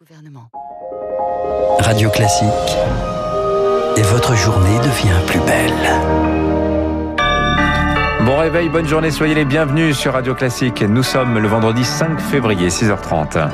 gouvernement. Radio Classique. Et votre journée devient plus belle. Bon réveil, bonne journée, soyez les bienvenus sur Radio Classique. Nous sommes le vendredi 5 février, 6h30.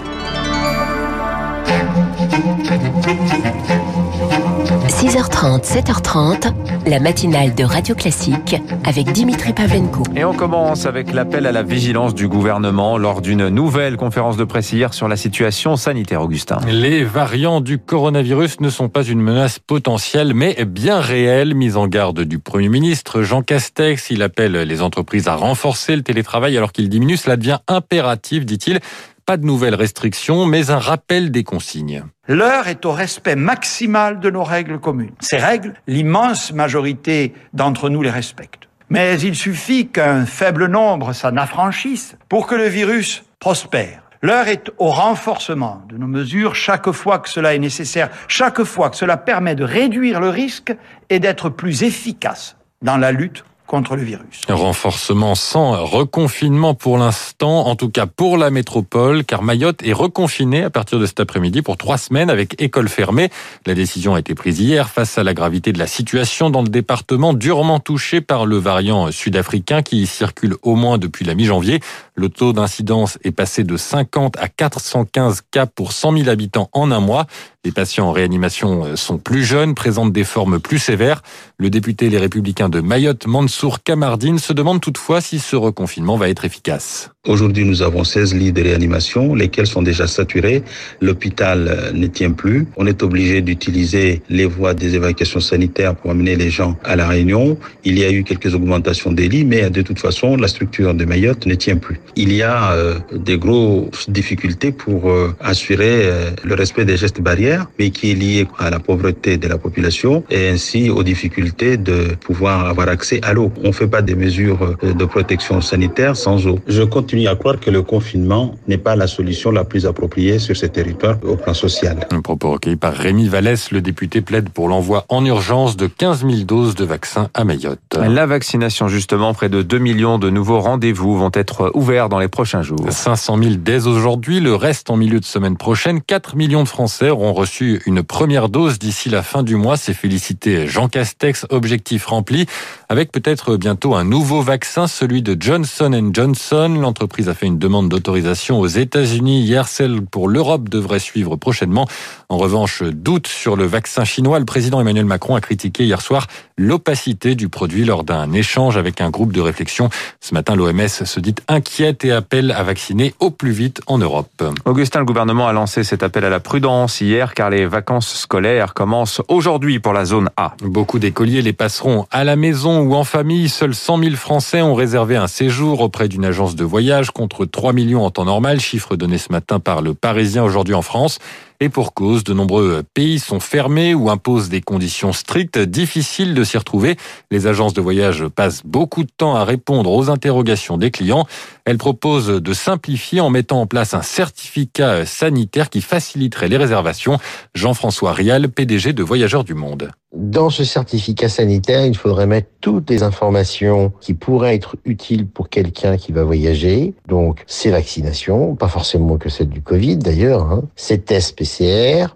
6h30, 7h30, la matinale de Radio Classique avec Dimitri Pavlenko. Et on commence avec l'appel à la vigilance du gouvernement lors d'une nouvelle conférence de presse hier sur la situation sanitaire, Augustin. Les variants du coronavirus ne sont pas une menace potentielle, mais bien réelle. Mise en garde du Premier ministre Jean Castex, il appelle les entreprises à renforcer le télétravail alors qu'il diminue. Cela devient impératif, dit-il. Pas de nouvelles restrictions, mais un rappel des consignes. L'heure est au respect maximal de nos règles communes. Ces règles, l'immense majorité d'entre nous les respectent. Mais il suffit qu'un faible nombre s'en affranchisse pour que le virus prospère. L'heure est au renforcement de nos mesures chaque fois que cela est nécessaire, chaque fois que cela permet de réduire le risque et d'être plus efficace dans la lutte contre le virus. Renforcement sans reconfinement pour l'instant, en tout cas pour la métropole, car Mayotte est reconfinée à partir de cet après-midi pour trois semaines avec école fermée. La décision a été prise hier face à la gravité de la situation dans le département durement touché par le variant sud-africain qui circule au moins depuis la mi-janvier. Le taux d'incidence est passé de 50 à 415 cas pour 100 000 habitants en un mois. Les patients en réanimation sont plus jeunes, présentent des formes plus sévères. Le député Les Républicains de Mayotte, Mansour Kamardine, se demande toutefois si ce reconfinement va être efficace. Aujourd'hui, nous avons 16 lits de réanimation, lesquels sont déjà saturés. L'hôpital ne tient plus. On est obligé d'utiliser les voies des évacuations sanitaires pour amener les gens à la Réunion. Il y a eu quelques augmentations des lits, mais de toute façon, la structure de Mayotte ne tient plus. Il y a euh, des grosses difficultés pour euh, assurer euh, le respect des gestes barrières, mais qui est lié à la pauvreté de la population et ainsi aux difficultés de pouvoir avoir accès à l'eau. On ne fait pas des mesures de protection sanitaire sans eau. Je continue à croire que le confinement n'est pas la solution la plus appropriée sur ces territoires au plan social. Un propos recueilli par Rémi Vallès, le député plaide pour l'envoi en urgence de 15 000 doses de vaccins à Mayotte. La vaccination, justement, près de 2 millions de nouveaux rendez-vous vont être ouverts dans les prochains jours. 500 000 dès aujourd'hui, le reste en milieu de semaine prochaine. 4 millions de Français auront reçu une première dose d'ici la fin du mois. C'est félicité Jean Castex, objectif rempli, avec peut-être bientôt un nouveau vaccin, celui de Johnson Johnson. L'entreprise a fait une demande d'autorisation aux États-Unis hier. Celle pour l'Europe devrait suivre prochainement. En revanche, doute sur le vaccin chinois. Le président Emmanuel Macron a critiqué hier soir l'opacité du produit lors d'un échange avec un groupe de réflexion. Ce matin, l'OMS se dit inquiète et appelle à vacciner au plus vite en Europe. Augustin, le gouvernement a lancé cet appel à la prudence hier car les vacances scolaires commencent aujourd'hui pour la zone A. Beaucoup d'écoliers les passeront à la maison ou en famille. Seuls 100 000 Français ont réservé un séjour auprès d'une agence de voyage contre 3 millions en temps normal, chiffre donné ce matin par le Parisien aujourd'hui en France. Et pour cause, de nombreux pays sont fermés ou imposent des conditions strictes, difficiles de s'y retrouver. Les agences de voyage passent beaucoup de temps à répondre aux interrogations des clients. Elles proposent de simplifier en mettant en place un certificat sanitaire qui faciliterait les réservations. Jean-François Rial, PDG de Voyageurs du Monde. Dans ce certificat sanitaire, il faudrait mettre toutes les informations qui pourraient être utiles pour quelqu'un qui va voyager. Donc, ses vaccinations, pas forcément que celle du Covid d'ailleurs, hein, ses tests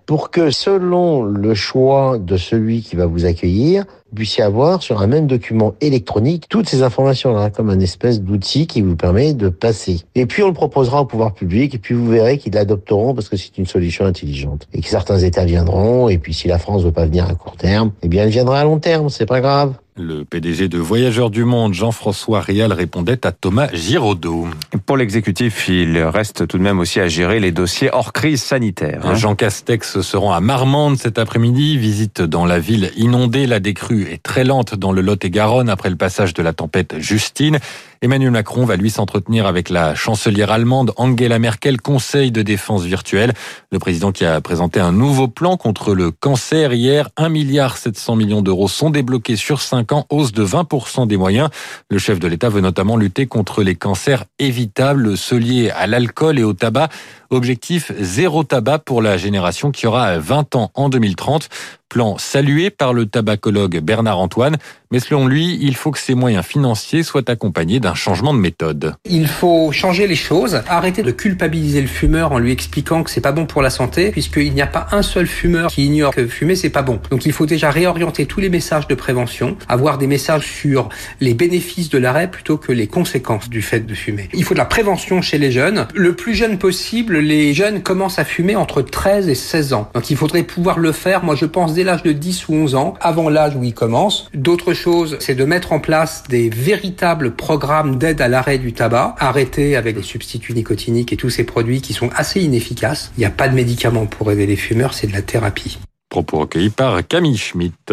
Pour que selon le choix de celui qui va vous accueillir, vous puissiez avoir sur un même document électronique toutes ces informations-là, comme un espèce d'outil qui vous permet de passer. Et puis on le proposera au pouvoir public, et puis vous verrez qu'ils l'adopteront parce que c'est une solution intelligente. Et que certains États viendront, et puis si la France veut pas venir à court terme, eh bien elle viendra à long terme, c'est pas grave. Le PDG de Voyageurs du Monde, Jean-François Rial, répondait à Thomas Giraudot. Pour l'exécutif, il reste tout de même aussi à gérer les dossiers hors crise sanitaire. Hein. Jean Castex se rend à Marmande cet après-midi, visite dans la ville inondée. La décrue est très lente dans le Lot-et-Garonne après le passage de la tempête Justine. Emmanuel Macron va lui s'entretenir avec la chancelière allemande Angela Merkel, conseil de défense virtuelle. Le président qui a présenté un nouveau plan contre le cancer hier, 1 milliard 700 millions d'euros sont débloqués sur 5 ans, hausse de 20% des moyens. Le chef de l'État veut notamment lutter contre les cancers évitables, ceux liés à l'alcool et au tabac. Objectif zéro tabac pour la génération qui aura 20 ans en 2030. Plan salué par le tabacologue Bernard Antoine, Mais selon lui, il faut que ces moyens financiers soient accompagnés d'un changement de méthode. Il faut changer les choses, arrêter de culpabiliser le fumeur en lui expliquant que c'est pas bon pour la santé, puisqu'il n'y a pas un seul fumeur qui ignore que fumer c'est pas bon. Donc il faut déjà réorienter tous les messages de prévention, avoir des messages sur les bénéfices de l'arrêt plutôt que les conséquences du fait de fumer. Il faut de la prévention chez les jeunes. Le plus jeune possible, les jeunes commencent à fumer entre 13 et 16 ans. Donc il faudrait pouvoir le faire, moi je pense, dès l'âge de 10 ou 11 ans, avant l'âge où ils commencent. D'autres choses, c'est de mettre en place des véritables programmes d'aide à l'arrêt du tabac, arrêter avec les substituts nicotiniques et tous ces produits qui sont assez inefficaces. Il n'y a pas de médicaments pour aider les fumeurs, c'est de la thérapie. Propos recueillis par Camille Schmitt.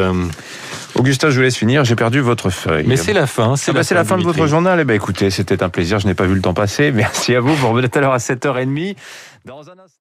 Augustin, je vous laisse finir. J'ai perdu votre feuille. Mais c'est la fin. C'est ah bah, la, fin, de votre journal. Eh ben, écoutez, c'était un plaisir. Je n'ai pas vu le temps passer. Merci à vous. Vous revenez tout à l'heure à 7h30. Dans un instant.